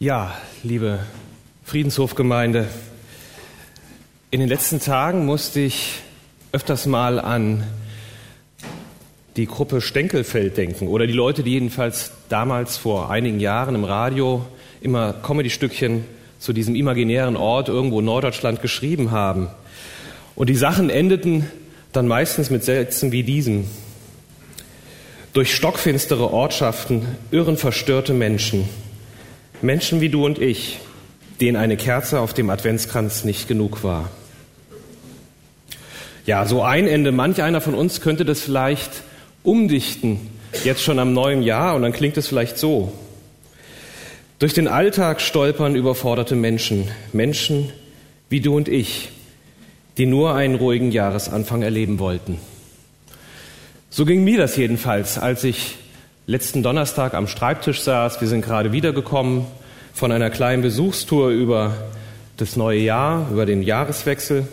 Ja, liebe Friedenshofgemeinde, in den letzten Tagen musste ich öfters mal an die Gruppe Stenkelfeld denken oder die Leute, die jedenfalls damals vor einigen Jahren im Radio immer Comedy-Stückchen zu diesem imaginären Ort irgendwo in Norddeutschland geschrieben haben. Und die Sachen endeten dann meistens mit Sätzen wie diesem. Durch stockfinstere Ortschaften irren verstörte Menschen Menschen wie du und ich, denen eine Kerze auf dem Adventskranz nicht genug war. Ja, so ein Ende. Manch einer von uns könnte das vielleicht umdichten, jetzt schon am neuen Jahr, und dann klingt es vielleicht so. Durch den Alltag stolpern überforderte Menschen, Menschen wie du und ich, die nur einen ruhigen Jahresanfang erleben wollten. So ging mir das jedenfalls, als ich letzten Donnerstag am Schreibtisch saß. Wir sind gerade wiedergekommen von einer kleinen Besuchstour über das neue Jahr, über den Jahreswechsel.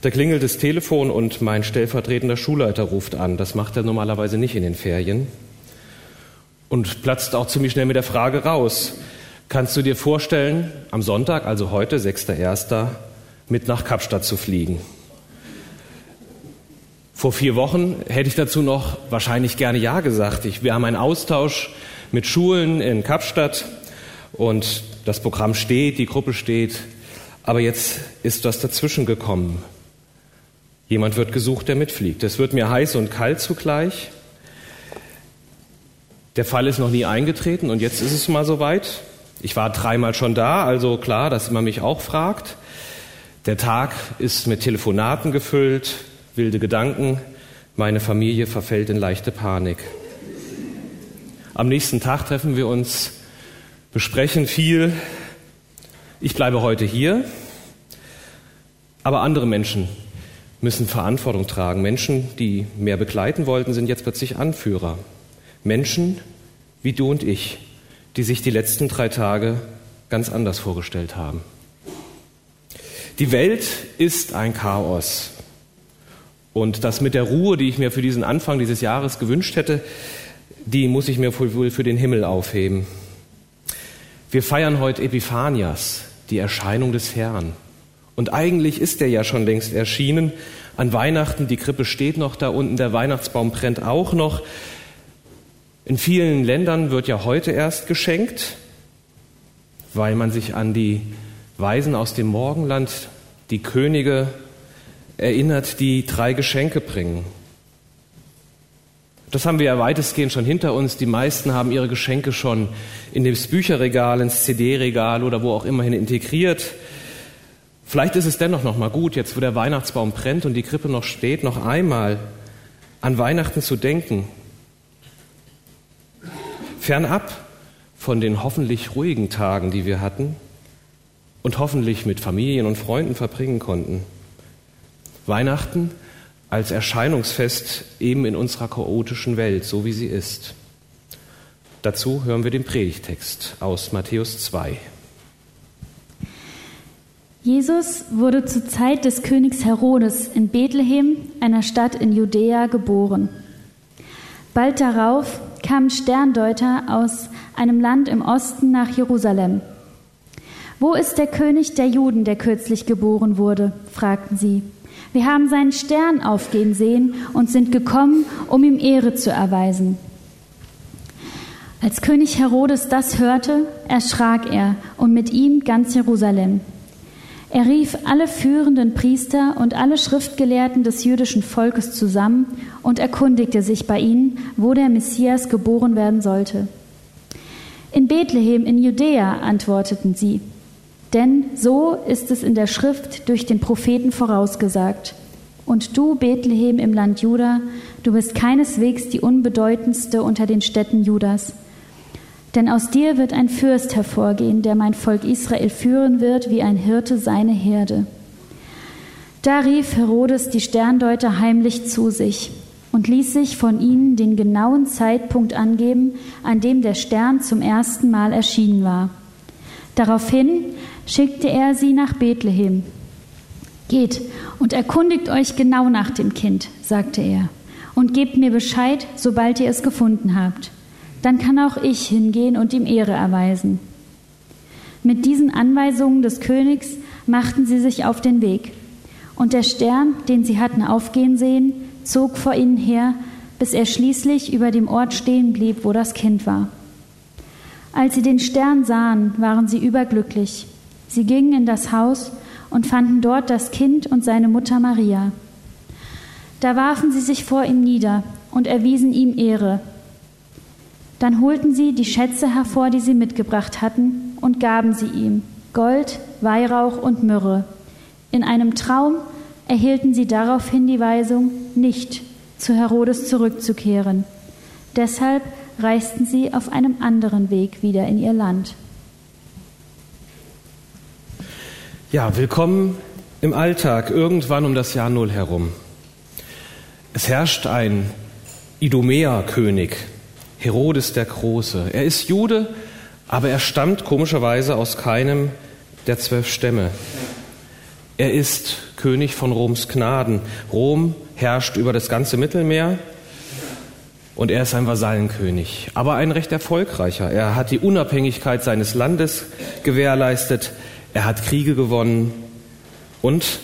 Da klingelt das Telefon und mein stellvertretender Schulleiter ruft an. Das macht er normalerweise nicht in den Ferien. Und platzt auch ziemlich schnell mit der Frage raus. Kannst du dir vorstellen, am Sonntag, also heute, 6.1., mit nach Kapstadt zu fliegen? Vor vier Wochen hätte ich dazu noch wahrscheinlich gerne Ja gesagt. Ich, wir haben einen Austausch mit Schulen in Kapstadt und das Programm steht, die Gruppe steht. Aber jetzt ist was dazwischen gekommen. Jemand wird gesucht, der mitfliegt. Es wird mir heiß und kalt zugleich. Der Fall ist noch nie eingetreten und jetzt ist es mal soweit. Ich war dreimal schon da, also klar, dass man mich auch fragt. Der Tag ist mit Telefonaten gefüllt, wilde Gedanken, meine Familie verfällt in leichte Panik. Am nächsten Tag treffen wir uns, besprechen viel. Ich bleibe heute hier, aber andere Menschen müssen Verantwortung tragen. Menschen, die mehr begleiten wollten, sind jetzt plötzlich Anführer. Menschen wie du und ich, die sich die letzten drei Tage ganz anders vorgestellt haben. Die Welt ist ein Chaos. Und das mit der Ruhe, die ich mir für diesen Anfang dieses Jahres gewünscht hätte, die muss ich mir wohl für den Himmel aufheben. Wir feiern heute Epiphanias, die Erscheinung des Herrn. Und eigentlich ist er ja schon längst erschienen. An Weihnachten, die Krippe steht noch da unten, der Weihnachtsbaum brennt auch noch. In vielen Ländern wird ja heute erst geschenkt, weil man sich an die Weisen aus dem Morgenland, die Könige erinnert, die drei Geschenke bringen. Das haben wir ja weitestgehend schon hinter uns. Die meisten haben ihre Geschenke schon in das Bücherregal, ins CD-Regal oder wo auch immerhin integriert. Vielleicht ist es dennoch noch mal gut, jetzt wo der Weihnachtsbaum brennt und die Krippe noch steht, noch einmal an Weihnachten zu denken. Fernab von den hoffentlich ruhigen Tagen, die wir hatten und hoffentlich mit Familien und Freunden verbringen konnten. Weihnachten als Erscheinungsfest eben in unserer chaotischen Welt, so wie sie ist. Dazu hören wir den Predigtext aus Matthäus 2. Jesus wurde zur Zeit des Königs Herodes in Bethlehem, einer Stadt in Judäa, geboren. Bald darauf kamen Sterndeuter aus einem Land im Osten nach Jerusalem. Wo ist der König der Juden, der kürzlich geboren wurde? fragten sie. Wir haben seinen Stern aufgehen sehen und sind gekommen, um ihm Ehre zu erweisen. Als König Herodes das hörte, erschrak er und mit ihm ganz Jerusalem. Er rief alle führenden Priester und alle Schriftgelehrten des jüdischen Volkes zusammen und erkundigte sich bei ihnen, wo der Messias geboren werden sollte. In Bethlehem in Judäa, antworteten sie. Denn so ist es in der Schrift durch den Propheten vorausgesagt. Und du, Bethlehem im Land Juda, du bist keineswegs die unbedeutendste unter den Städten Judas. Denn aus dir wird ein Fürst hervorgehen, der mein Volk Israel führen wird, wie ein Hirte seine Herde. Da rief Herodes die Sterndeuter heimlich zu sich und ließ sich von ihnen den genauen Zeitpunkt angeben, an dem der Stern zum ersten Mal erschienen war. Daraufhin schickte er sie nach Bethlehem. Geht und erkundigt euch genau nach dem Kind, sagte er, und gebt mir Bescheid, sobald ihr es gefunden habt. Dann kann auch ich hingehen und ihm Ehre erweisen. Mit diesen Anweisungen des Königs machten sie sich auf den Weg. Und der Stern, den sie hatten aufgehen sehen, zog vor ihnen her, bis er schließlich über dem Ort stehen blieb, wo das Kind war. Als sie den Stern sahen, waren sie überglücklich. Sie gingen in das Haus und fanden dort das Kind und seine Mutter Maria. Da warfen sie sich vor ihm nieder und erwiesen ihm Ehre. Dann holten sie die Schätze hervor, die sie mitgebracht hatten, und gaben sie ihm Gold, Weihrauch und Myrrhe. In einem Traum erhielten sie daraufhin die Weisung, nicht zu Herodes zurückzukehren. Deshalb reisten sie auf einem anderen Weg wieder in ihr Land. Ja, willkommen im Alltag, irgendwann um das Jahr Null herum. Es herrscht ein Idumäer-König, Herodes der Große. Er ist Jude, aber er stammt komischerweise aus keinem der zwölf Stämme. Er ist König von Roms Gnaden. Rom herrscht über das ganze Mittelmeer und er ist ein Vasallenkönig, aber ein recht erfolgreicher. Er hat die Unabhängigkeit seines Landes gewährleistet, er hat Kriege gewonnen und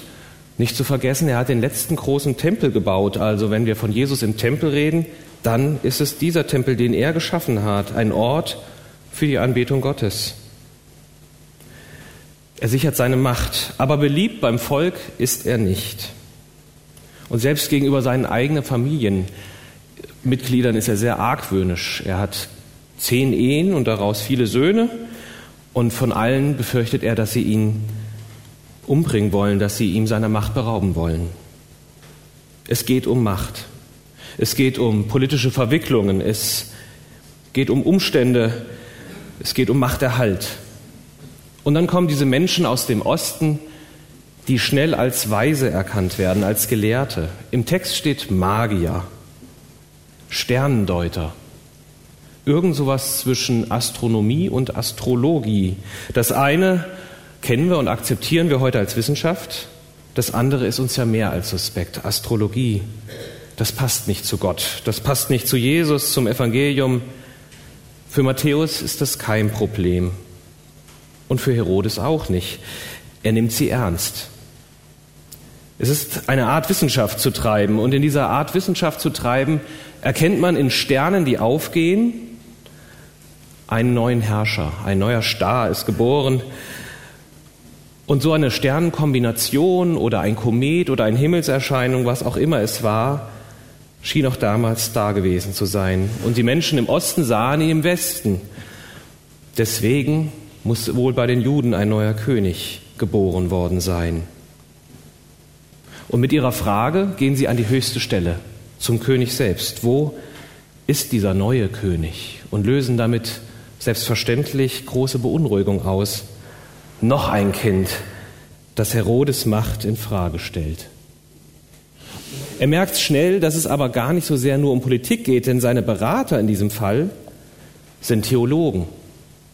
nicht zu vergessen, er hat den letzten großen Tempel gebaut. Also wenn wir von Jesus im Tempel reden, dann ist es dieser Tempel, den er geschaffen hat, ein Ort für die Anbetung Gottes. Er sichert seine Macht, aber beliebt beim Volk ist er nicht. Und selbst gegenüber seinen eigenen Familien Mitgliedern ist er sehr argwöhnisch. Er hat zehn Ehen und daraus viele Söhne. Und von allen befürchtet er, dass sie ihn umbringen wollen, dass sie ihm seiner Macht berauben wollen. Es geht um Macht. Es geht um politische Verwicklungen. Es geht um Umstände. Es geht um Machterhalt. Und dann kommen diese Menschen aus dem Osten, die schnell als Weise erkannt werden, als Gelehrte. Im Text steht Magier. Sternendeuter. Irgend sowas zwischen Astronomie und Astrologie. Das eine kennen wir und akzeptieren wir heute als Wissenschaft. Das andere ist uns ja mehr als suspekt. Astrologie. Das passt nicht zu Gott. Das passt nicht zu Jesus, zum Evangelium. Für Matthäus ist das kein Problem. Und für Herodes auch nicht. Er nimmt sie ernst. Es ist eine Art Wissenschaft zu treiben. Und in dieser Art Wissenschaft zu treiben, erkennt man in Sternen, die aufgehen, einen neuen Herrscher. Ein neuer Star ist geboren. Und so eine Sternenkombination oder ein Komet oder eine Himmelserscheinung, was auch immer es war, schien auch damals da gewesen zu sein. Und die Menschen im Osten sahen ihn im Westen. Deswegen muss wohl bei den Juden ein neuer König geboren worden sein. Und mit ihrer Frage gehen sie an die höchste Stelle, zum König selbst. Wo ist dieser neue König? Und lösen damit selbstverständlich große Beunruhigung aus. Noch ein Kind, das Herodes Macht in Frage stellt. Er merkt schnell, dass es aber gar nicht so sehr nur um Politik geht, denn seine Berater in diesem Fall sind Theologen,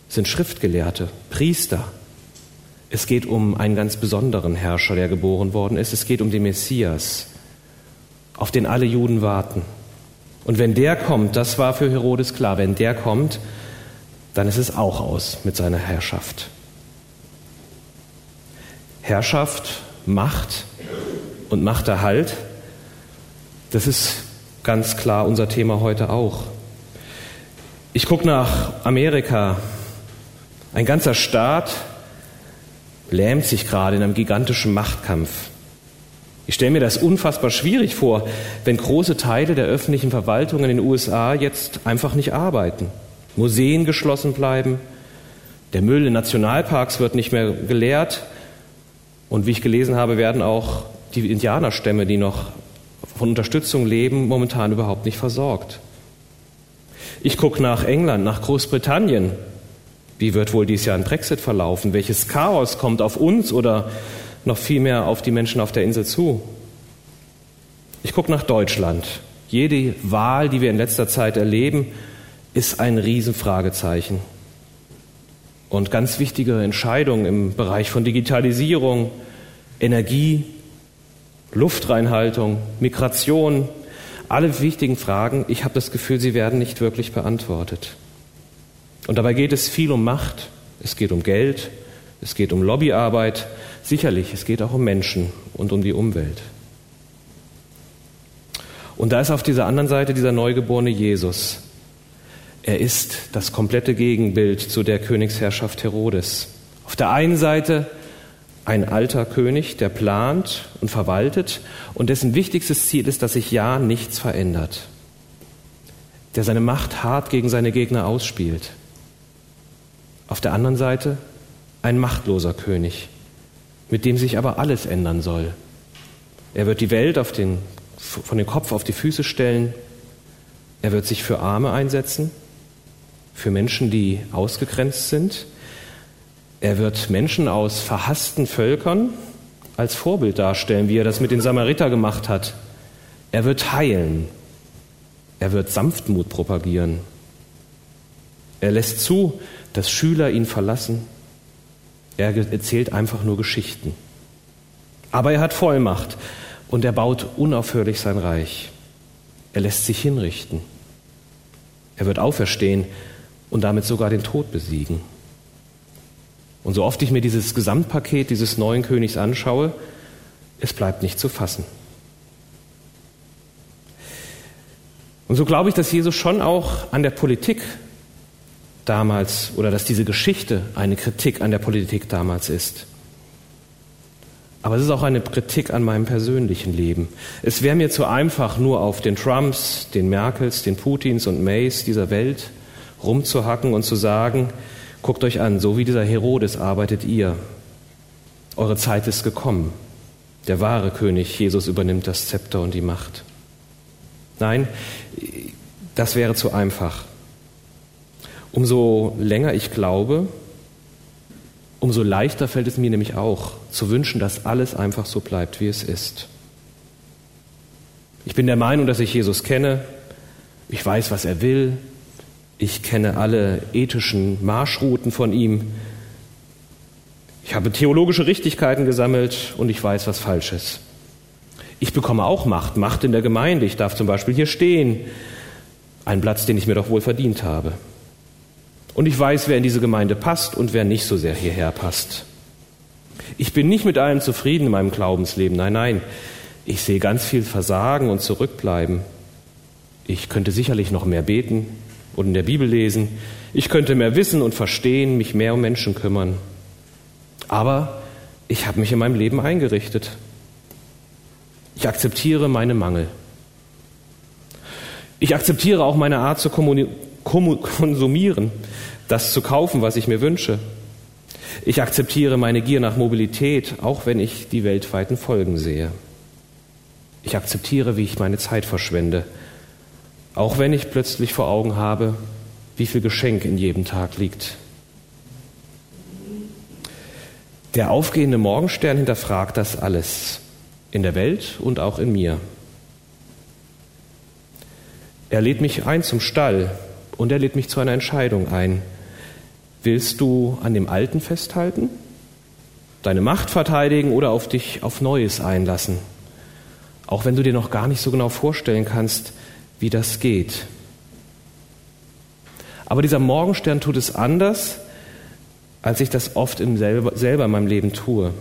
sind Schriftgelehrte, Priester. Es geht um einen ganz besonderen Herrscher, der geboren worden ist. Es geht um den Messias, auf den alle Juden warten. Und wenn der kommt, das war für Herodes klar, wenn der kommt, dann ist es auch aus mit seiner Herrschaft. Herrschaft, Macht und Machterhalt, das ist ganz klar unser Thema heute auch. Ich gucke nach Amerika. Ein ganzer Staat lähmt sich gerade in einem gigantischen Machtkampf. Ich stelle mir das unfassbar schwierig vor, wenn große Teile der öffentlichen Verwaltung in den USA jetzt einfach nicht arbeiten. Museen geschlossen bleiben, der Müll in Nationalparks wird nicht mehr geleert und wie ich gelesen habe, werden auch die Indianerstämme, die noch von Unterstützung leben, momentan überhaupt nicht versorgt. Ich gucke nach England, nach Großbritannien. Wie wird wohl dieses Jahr ein Brexit verlaufen? Welches Chaos kommt auf uns oder noch viel mehr auf die Menschen auf der Insel zu? Ich gucke nach Deutschland. Jede Wahl, die wir in letzter Zeit erleben, ist ein Riesenfragezeichen. Und ganz wichtige Entscheidungen im Bereich von Digitalisierung, Energie, Luftreinhaltung, Migration, alle wichtigen Fragen, ich habe das Gefühl, sie werden nicht wirklich beantwortet. Und dabei geht es viel um Macht, es geht um Geld, es geht um Lobbyarbeit, sicherlich, es geht auch um Menschen und um die Umwelt. Und da ist auf dieser anderen Seite dieser neugeborene Jesus. Er ist das komplette Gegenbild zu der Königsherrschaft Herodes. Auf der einen Seite ein alter König, der plant und verwaltet und dessen wichtigstes Ziel ist, dass sich ja nichts verändert, der seine Macht hart gegen seine Gegner ausspielt. Auf der anderen Seite ein machtloser König, mit dem sich aber alles ändern soll. Er wird die Welt den, von dem Kopf auf die Füße stellen, er wird sich für Arme einsetzen, für Menschen, die ausgegrenzt sind, er wird Menschen aus verhassten Völkern als Vorbild darstellen, wie er das mit den Samariter gemacht hat. Er wird heilen. Er wird Sanftmut propagieren. Er lässt zu, dass Schüler ihn verlassen. Er erzählt einfach nur Geschichten. Aber er hat Vollmacht und er baut unaufhörlich sein Reich. Er lässt sich hinrichten. Er wird auferstehen und damit sogar den Tod besiegen. Und so oft ich mir dieses Gesamtpaket dieses neuen Königs anschaue, es bleibt nicht zu fassen. Und so glaube ich, dass Jesus schon auch an der Politik damals oder dass diese Geschichte eine Kritik an der Politik damals ist. Aber es ist auch eine Kritik an meinem persönlichen Leben. Es wäre mir zu einfach, nur auf den Trumps, den Merkels, den Putins und Mays dieser Welt rumzuhacken und zu sagen, Guckt euch an, so wie dieser Herodes arbeitet ihr. Eure Zeit ist gekommen. Der wahre König Jesus übernimmt das Zepter und die Macht. Nein, das wäre zu einfach. Umso länger ich glaube, umso leichter fällt es mir nämlich auch zu wünschen, dass alles einfach so bleibt, wie es ist. Ich bin der Meinung, dass ich Jesus kenne. Ich weiß, was er will. Ich kenne alle ethischen Marschrouten von ihm. Ich habe theologische Richtigkeiten gesammelt und ich weiß, was falsch ist. Ich bekomme auch Macht, Macht in der Gemeinde. Ich darf zum Beispiel hier stehen. Ein Platz, den ich mir doch wohl verdient habe. Und ich weiß, wer in diese Gemeinde passt und wer nicht so sehr hierher passt. Ich bin nicht mit allem zufrieden in meinem Glaubensleben. Nein, nein. Ich sehe ganz viel Versagen und Zurückbleiben. Ich könnte sicherlich noch mehr beten und in der Bibel lesen. Ich könnte mehr wissen und verstehen, mich mehr um Menschen kümmern. Aber ich habe mich in meinem Leben eingerichtet. Ich akzeptiere meine Mangel. Ich akzeptiere auch meine Art zu konsumieren, das zu kaufen, was ich mir wünsche. Ich akzeptiere meine Gier nach Mobilität, auch wenn ich die weltweiten Folgen sehe. Ich akzeptiere, wie ich meine Zeit verschwende auch wenn ich plötzlich vor Augen habe, wie viel Geschenk in jedem Tag liegt. Der aufgehende Morgenstern hinterfragt das alles in der Welt und auch in mir. Er lädt mich ein zum Stall und er lädt mich zu einer Entscheidung ein. Willst du an dem Alten festhalten, deine Macht verteidigen oder auf dich auf Neues einlassen? Auch wenn du dir noch gar nicht so genau vorstellen kannst, wie das geht. Aber dieser Morgenstern tut es anders, als ich das oft im selber, selber in meinem Leben tue.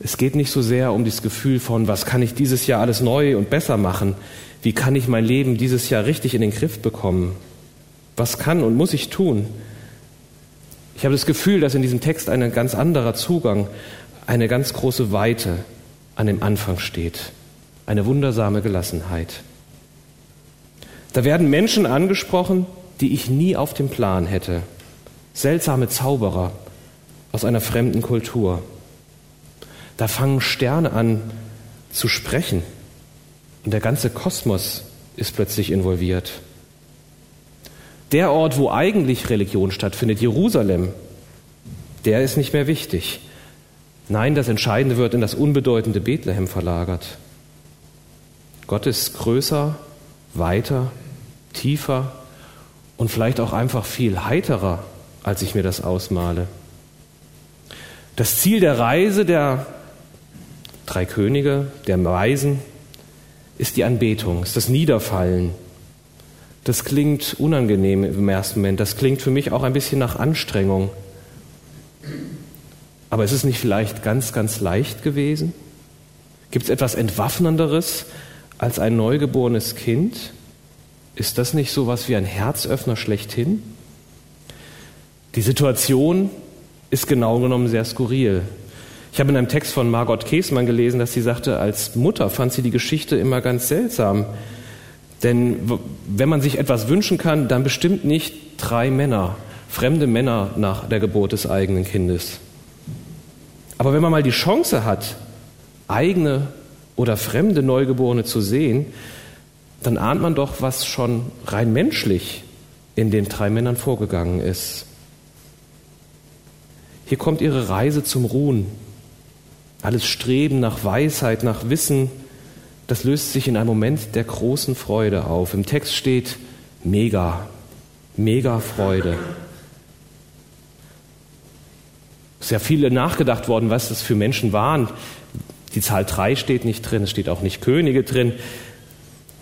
Es geht nicht so sehr um das Gefühl von, was kann ich dieses Jahr alles neu und besser machen? Wie kann ich mein Leben dieses Jahr richtig in den Griff bekommen? Was kann und muss ich tun? Ich habe das Gefühl, dass in diesem Text ein ganz anderer Zugang, eine ganz große Weite an dem Anfang steht eine wundersame Gelassenheit. Da werden Menschen angesprochen, die ich nie auf dem Plan hätte. Seltsame Zauberer aus einer fremden Kultur. Da fangen Sterne an zu sprechen und der ganze Kosmos ist plötzlich involviert. Der Ort, wo eigentlich Religion stattfindet, Jerusalem, der ist nicht mehr wichtig. Nein, das Entscheidende wird in das unbedeutende Bethlehem verlagert. Gott ist größer, weiter, tiefer und vielleicht auch einfach viel heiterer, als ich mir das ausmale. Das Ziel der Reise der drei Könige, der Weisen, ist die Anbetung, ist das Niederfallen. Das klingt unangenehm im ersten Moment. Das klingt für mich auch ein bisschen nach Anstrengung. Aber ist es nicht vielleicht ganz, ganz leicht gewesen? Gibt es etwas Entwaffnenderes als ein neugeborenes Kind? Ist das nicht so was wie ein Herzöffner schlechthin? Die Situation ist genau genommen sehr skurril. Ich habe in einem Text von Margot Käßmann gelesen, dass sie sagte, als Mutter fand sie die Geschichte immer ganz seltsam. Denn wenn man sich etwas wünschen kann, dann bestimmt nicht drei Männer, fremde Männer nach der Geburt des eigenen Kindes. Aber wenn man mal die Chance hat, eigene oder fremde Neugeborene zu sehen, dann ahnt man doch, was schon rein menschlich in den drei Männern vorgegangen ist. Hier kommt ihre Reise zum Ruhen. Alles Streben nach Weisheit, nach Wissen, das löst sich in einem Moment der großen Freude auf. Im Text steht mega, mega Freude. Ist ja viele nachgedacht worden, was das für Menschen waren. Die Zahl drei steht nicht drin, es steht auch nicht Könige drin. Und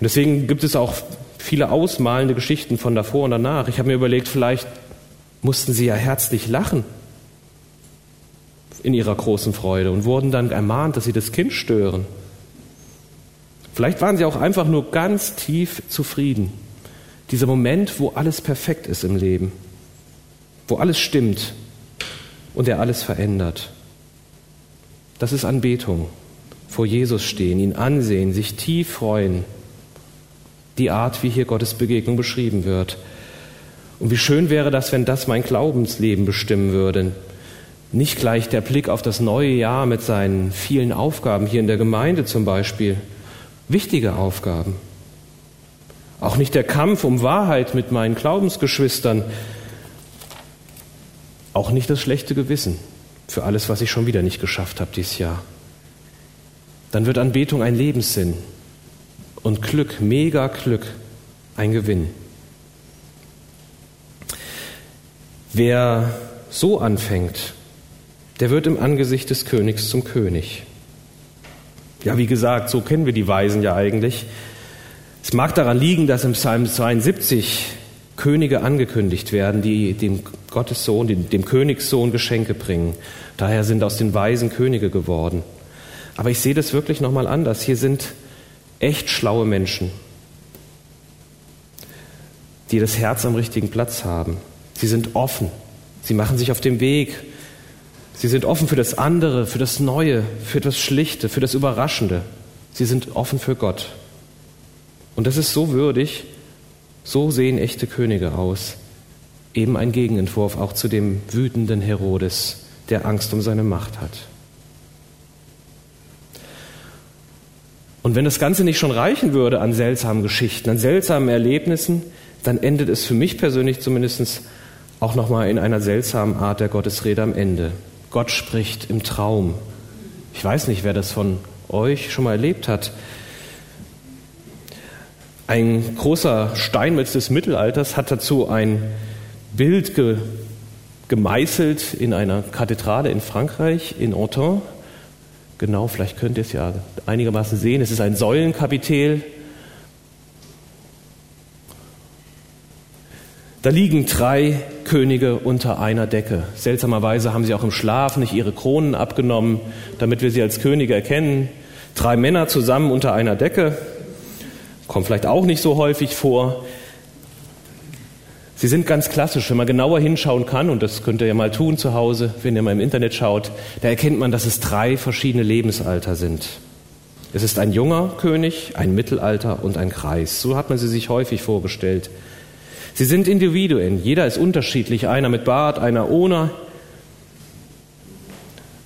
deswegen gibt es auch viele ausmalende Geschichten von davor und danach. Ich habe mir überlegt, vielleicht mussten sie ja herzlich lachen in ihrer großen Freude und wurden dann ermahnt, dass sie das Kind stören. Vielleicht waren sie auch einfach nur ganz tief zufrieden. Dieser Moment, wo alles perfekt ist im Leben, wo alles stimmt und er alles verändert. Das ist Anbetung. Vor Jesus stehen, ihn ansehen, sich tief freuen die Art, wie hier Gottes Begegnung beschrieben wird. Und wie schön wäre das, wenn das mein Glaubensleben bestimmen würde. Nicht gleich der Blick auf das neue Jahr mit seinen vielen Aufgaben hier in der Gemeinde zum Beispiel. Wichtige Aufgaben. Auch nicht der Kampf um Wahrheit mit meinen Glaubensgeschwistern. Auch nicht das schlechte Gewissen für alles, was ich schon wieder nicht geschafft habe dieses Jahr. Dann wird Anbetung ein Lebenssinn und Glück, mega Glück, ein Gewinn. Wer so anfängt, der wird im Angesicht des Königs zum König. Ja, wie gesagt, so kennen wir die Weisen ja eigentlich. Es mag daran liegen, dass im Psalm 72 Könige angekündigt werden, die dem Gottessohn, dem, dem Königssohn Geschenke bringen. Daher sind aus den Weisen Könige geworden. Aber ich sehe das wirklich nochmal anders. Hier sind echt schlaue Menschen, die das Herz am richtigen Platz haben. Sie sind offen. Sie machen sich auf den Weg. Sie sind offen für das andere, für das Neue, für das Schlichte, für das Überraschende. Sie sind offen für Gott. Und das ist so würdig, so sehen echte Könige aus. Eben ein Gegenentwurf auch zu dem wütenden Herodes, der Angst um seine Macht hat. Und wenn das Ganze nicht schon reichen würde an seltsamen Geschichten, an seltsamen Erlebnissen, dann endet es für mich persönlich zumindest auch nochmal in einer seltsamen Art der Gottesrede am Ende. Gott spricht im Traum. Ich weiß nicht, wer das von euch schon mal erlebt hat. Ein großer Steinmetz des Mittelalters hat dazu ein Bild ge gemeißelt in einer Kathedrale in Frankreich, in Autun, Genau, vielleicht könnt ihr es ja einigermaßen sehen. Es ist ein Säulenkapitel. Da liegen drei Könige unter einer Decke. Seltsamerweise haben sie auch im Schlaf nicht ihre Kronen abgenommen, damit wir sie als Könige erkennen. Drei Männer zusammen unter einer Decke. Kommt vielleicht auch nicht so häufig vor. Sie sind ganz klassisch, wenn man genauer hinschauen kann, und das könnt ihr ja mal tun zu Hause, wenn ihr mal im Internet schaut, da erkennt man, dass es drei verschiedene Lebensalter sind. Es ist ein junger König, ein Mittelalter und ein Kreis. So hat man sie sich häufig vorgestellt. Sie sind Individuen, jeder ist unterschiedlich, einer mit Bart, einer ohne,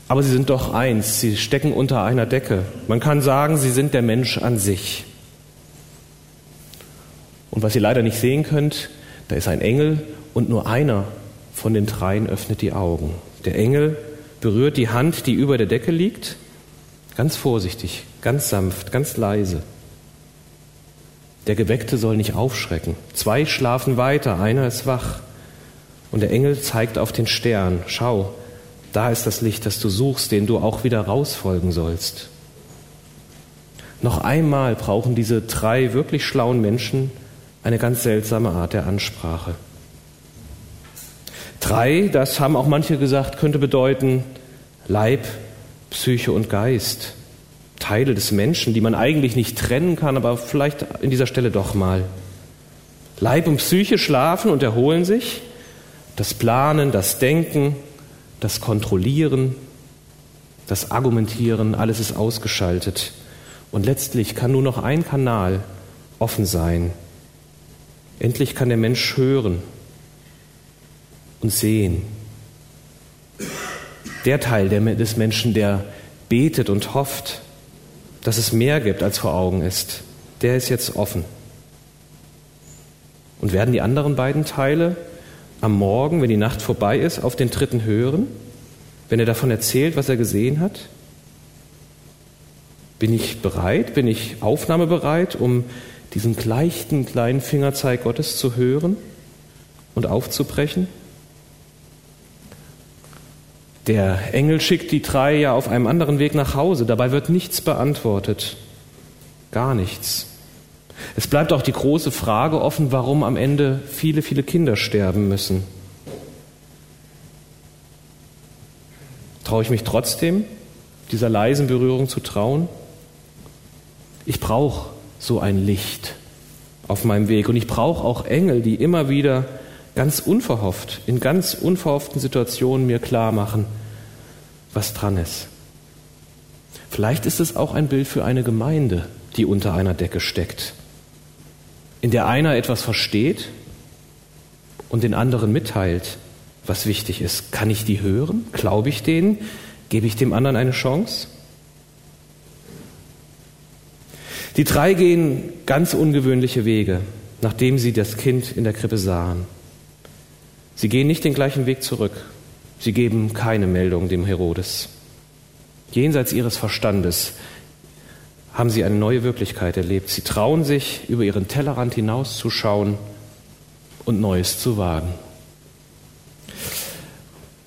aber sie sind doch eins, sie stecken unter einer Decke. Man kann sagen, sie sind der Mensch an sich. Und was ihr leider nicht sehen könnt, da ist ein Engel und nur einer von den dreien öffnet die Augen. Der Engel berührt die Hand, die über der Decke liegt, ganz vorsichtig, ganz sanft, ganz leise. Der Geweckte soll nicht aufschrecken. Zwei schlafen weiter, einer ist wach. Und der Engel zeigt auf den Stern, schau, da ist das Licht, das du suchst, den du auch wieder rausfolgen sollst. Noch einmal brauchen diese drei wirklich schlauen Menschen eine ganz seltsame Art der Ansprache. Drei, das haben auch manche gesagt, könnte bedeuten Leib, Psyche und Geist. Teile des Menschen, die man eigentlich nicht trennen kann, aber vielleicht in dieser Stelle doch mal. Leib und Psyche schlafen und erholen sich. Das Planen, das Denken, das Kontrollieren, das Argumentieren, alles ist ausgeschaltet. Und letztlich kann nur noch ein Kanal offen sein. Endlich kann der Mensch hören und sehen. Der Teil des Menschen, der betet und hofft, dass es mehr gibt, als vor Augen ist, der ist jetzt offen. Und werden die anderen beiden Teile am Morgen, wenn die Nacht vorbei ist, auf den dritten hören, wenn er davon erzählt, was er gesehen hat? Bin ich bereit, bin ich aufnahmebereit, um diesen leichten kleinen Fingerzeig Gottes zu hören und aufzubrechen? Der Engel schickt die drei ja auf einem anderen Weg nach Hause. Dabei wird nichts beantwortet. Gar nichts. Es bleibt auch die große Frage offen, warum am Ende viele, viele Kinder sterben müssen. Traue ich mich trotzdem, dieser leisen Berührung zu trauen? Ich brauche so ein Licht auf meinem Weg und ich brauche auch Engel, die immer wieder ganz unverhofft, in ganz unverhofften Situationen mir klar machen, was dran ist. Vielleicht ist es auch ein Bild für eine Gemeinde, die unter einer Decke steckt, in der einer etwas versteht und den anderen mitteilt, was wichtig ist. Kann ich die hören? Glaube ich denen? Gebe ich dem anderen eine Chance? Die drei gehen ganz ungewöhnliche Wege, nachdem sie das Kind in der Krippe sahen. Sie gehen nicht den gleichen Weg zurück. Sie geben keine Meldung dem Herodes. Jenseits ihres Verstandes haben sie eine neue Wirklichkeit erlebt. Sie trauen sich, über ihren Tellerrand hinauszuschauen und Neues zu wagen.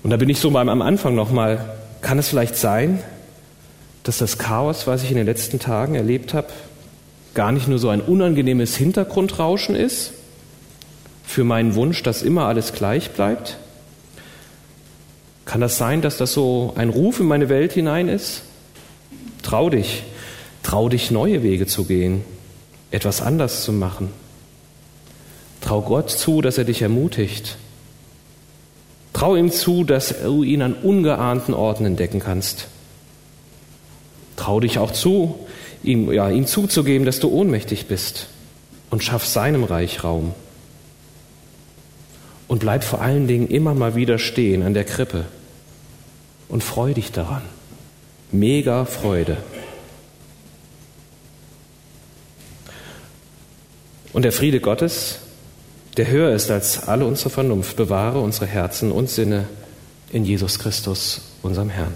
Und da bin ich so am Anfang nochmal, kann es vielleicht sein, dass das Chaos, was ich in den letzten Tagen erlebt habe, gar nicht nur so ein unangenehmes Hintergrundrauschen ist, für meinen Wunsch, dass immer alles gleich bleibt? Kann das sein, dass das so ein Ruf in meine Welt hinein ist? Trau dich, trau dich, neue Wege zu gehen, etwas anders zu machen. Trau Gott zu, dass er dich ermutigt. Trau ihm zu, dass du ihn an ungeahnten Orten entdecken kannst. Trau dich auch zu, ihm, ja, ihm zuzugeben, dass du ohnmächtig bist und schaff seinem Reich Raum. Und bleib vor allen Dingen immer mal wieder stehen an der Krippe und freu dich daran. Mega Freude. Und der Friede Gottes, der höher ist als alle unsere Vernunft, bewahre unsere Herzen und Sinne in Jesus Christus, unserem Herrn.